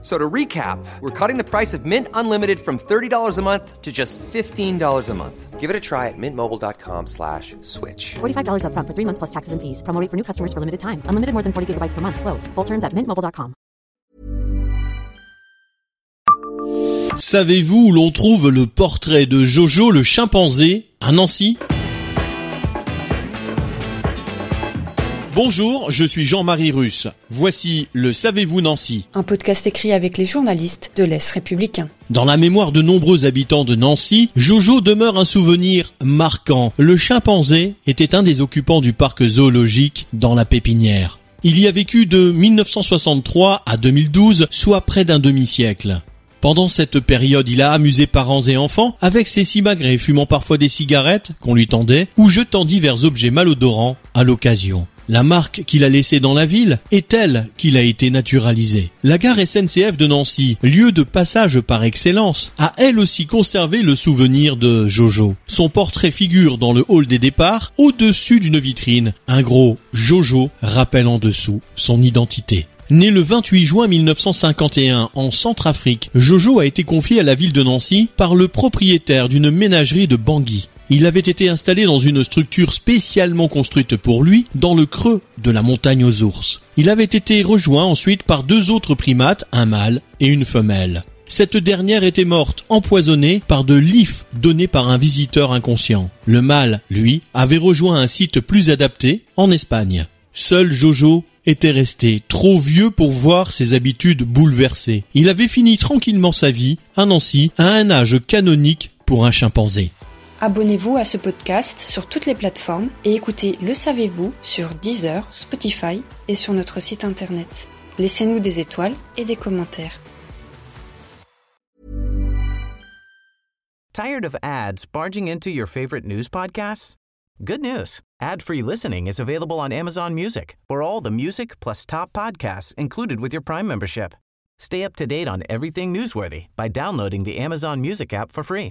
So to recap, we're cutting the price of Mint Unlimited from $30 a month to just $15 a month. Give it a try at mintmobile.com slash switch. $45 upfront for three months plus taxes and fees. Promo rate for new customers for limited time. Unlimited more than 40 gigabytes per month. Slows. Full terms at mintmobile.com. Savez-vous où l'on trouve le portrait de Jojo le chimpanzé à Nancy? Bonjour, je suis Jean-Marie Russe. Voici le Savez-vous Nancy Un podcast écrit avec les journalistes de l'Est républicain. Dans la mémoire de nombreux habitants de Nancy, Jojo demeure un souvenir marquant. Le chimpanzé était un des occupants du parc zoologique dans la pépinière. Il y a vécu de 1963 à 2012, soit près d'un demi-siècle. Pendant cette période, il a amusé parents et enfants avec ses simagrées fumant parfois des cigarettes qu'on lui tendait ou jetant divers objets malodorants à l'occasion. La marque qu'il a laissée dans la ville est telle qu'il a été naturalisé. La gare SNCF de Nancy, lieu de passage par excellence, a elle aussi conservé le souvenir de Jojo. Son portrait figure dans le hall des départs, au-dessus d'une vitrine. Un gros Jojo rappelle en dessous son identité. Né le 28 juin 1951 en Centrafrique, Jojo a été confié à la ville de Nancy par le propriétaire d'une ménagerie de Bangui. Il avait été installé dans une structure spécialement construite pour lui, dans le creux de la montagne aux ours. Il avait été rejoint ensuite par deux autres primates, un mâle et une femelle. Cette dernière était morte empoisonnée par de l'if donné par un visiteur inconscient. Le mâle, lui, avait rejoint un site plus adapté, en Espagne. Seul Jojo était resté trop vieux pour voir ses habitudes bouleversées. Il avait fini tranquillement sa vie à Nancy à un âge canonique pour un chimpanzé. Abonnez-vous à ce podcast sur toutes les plateformes et écoutez Le Savez-vous sur Deezer, Spotify et sur notre site internet. Laissez-nous des étoiles et des commentaires. Tired of ads barging into your favorite news podcasts? Good news. Ad-free listening is available on Amazon Music for all the music plus top podcasts included with your Prime membership. Stay up to date on everything newsworthy by downloading the Amazon Music app for free